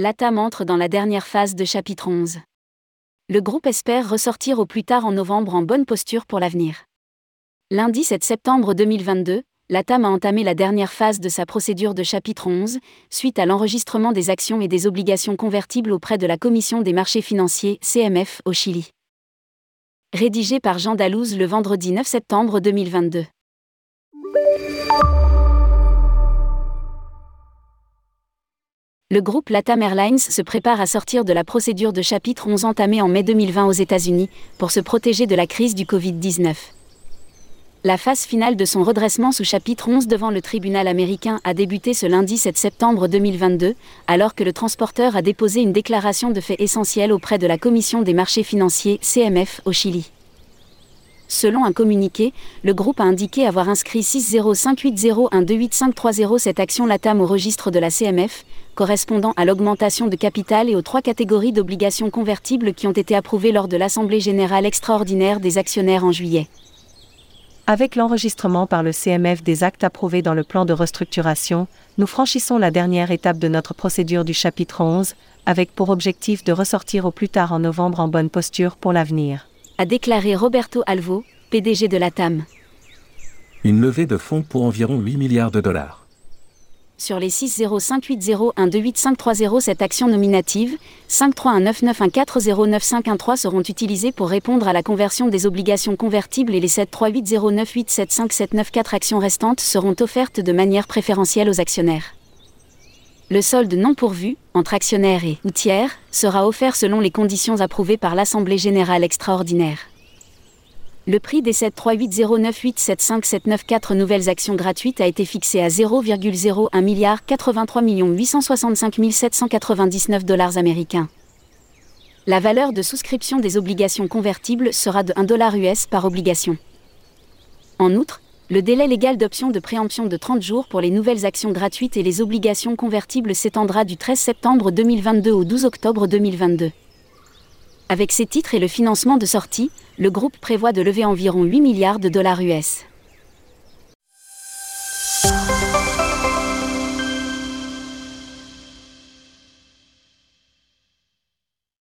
L'ATAM entre dans la dernière phase de chapitre 11. Le groupe espère ressortir au plus tard en novembre en bonne posture pour l'avenir. Lundi 7 septembre 2022, l'ATAM a entamé la dernière phase de sa procédure de chapitre 11, suite à l'enregistrement des actions et des obligations convertibles auprès de la Commission des marchés financiers, CMF, au Chili. Rédigé par Jean Dalouse le vendredi 9 septembre 2022. Le groupe Latam Airlines se prépare à sortir de la procédure de chapitre 11 entamée en mai 2020 aux États-Unis pour se protéger de la crise du Covid-19. La phase finale de son redressement sous chapitre 11 devant le tribunal américain a débuté ce lundi 7 septembre 2022, alors que le transporteur a déposé une déclaration de fait essentiel auprès de la Commission des marchés financiers CMF au Chili. Selon un communiqué, le groupe a indiqué avoir inscrit 60580128530 cette action LATAM au registre de la CMF, correspondant à l'augmentation de capital et aux trois catégories d'obligations convertibles qui ont été approuvées lors de l'Assemblée générale extraordinaire des actionnaires en juillet. Avec l'enregistrement par le CMF des actes approuvés dans le plan de restructuration, nous franchissons la dernière étape de notre procédure du chapitre 11, avec pour objectif de ressortir au plus tard en novembre en bonne posture pour l'avenir a déclaré Roberto Alvo, PDG de la TAM. Une levée de fonds pour environ 8 milliards de dollars. Sur les 60580128530, cette action nominative, 5319914095113 seront utilisées pour répondre à la conversion des obligations convertibles et les 73809875794 actions restantes seront offertes de manière préférentielle aux actionnaires. Le solde non pourvu, entre actionnaires et tiers, sera offert selon les conditions approuvées par l'Assemblée générale extraordinaire. Le prix des 73809875794 nouvelles actions gratuites a été fixé à 0,01 milliard 83 865 799 dollars américains. La valeur de souscription des obligations convertibles sera de 1 dollar US par obligation. En outre, le délai légal d'option de préemption de 30 jours pour les nouvelles actions gratuites et les obligations convertibles s'étendra du 13 septembre 2022 au 12 octobre 2022. Avec ces titres et le financement de sortie, le groupe prévoit de lever environ 8 milliards de dollars US.